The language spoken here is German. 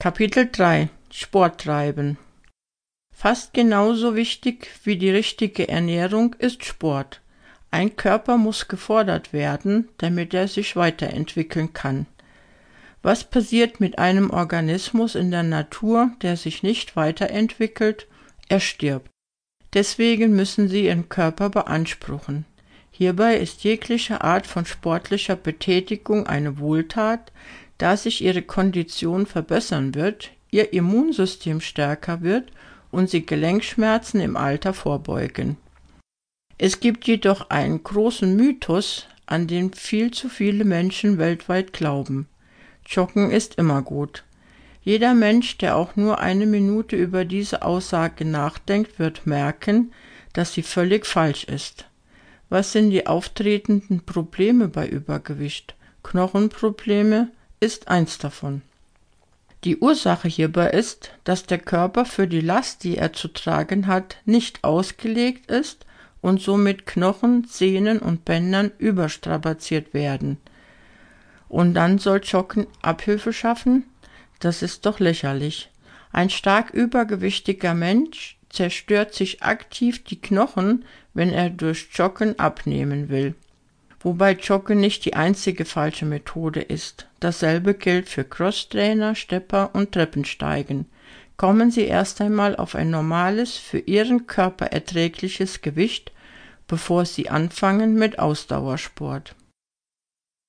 Kapitel 3 Sport treiben Fast genauso wichtig wie die richtige Ernährung ist Sport. Ein Körper muss gefordert werden, damit er sich weiterentwickeln kann. Was passiert mit einem Organismus in der Natur, der sich nicht weiterentwickelt? Er stirbt. Deswegen müssen Sie Ihren Körper beanspruchen. Hierbei ist jegliche Art von sportlicher Betätigung eine Wohltat, da sich ihre Kondition verbessern wird, ihr Immunsystem stärker wird und sie Gelenkschmerzen im Alter vorbeugen. Es gibt jedoch einen großen Mythos, an den viel zu viele Menschen weltweit glauben. Joggen ist immer gut. Jeder Mensch, der auch nur eine Minute über diese Aussage nachdenkt, wird merken, dass sie völlig falsch ist. Was sind die auftretenden Probleme bei Übergewicht? Knochenprobleme, ist eins davon. Die Ursache hierbei ist, dass der Körper für die Last, die er zu tragen hat, nicht ausgelegt ist und somit Knochen, Sehnen und Bändern überstrapaziert werden. Und dann soll Joggen Abhilfe schaffen? Das ist doch lächerlich. Ein stark übergewichtiger Mensch zerstört sich aktiv die Knochen, wenn er durch Joggen abnehmen will wobei Joggen nicht die einzige falsche Methode ist. Dasselbe gilt für Crosstrainer, Stepper und Treppensteigen. Kommen Sie erst einmal auf ein normales, für Ihren Körper erträgliches Gewicht, bevor Sie anfangen mit Ausdauersport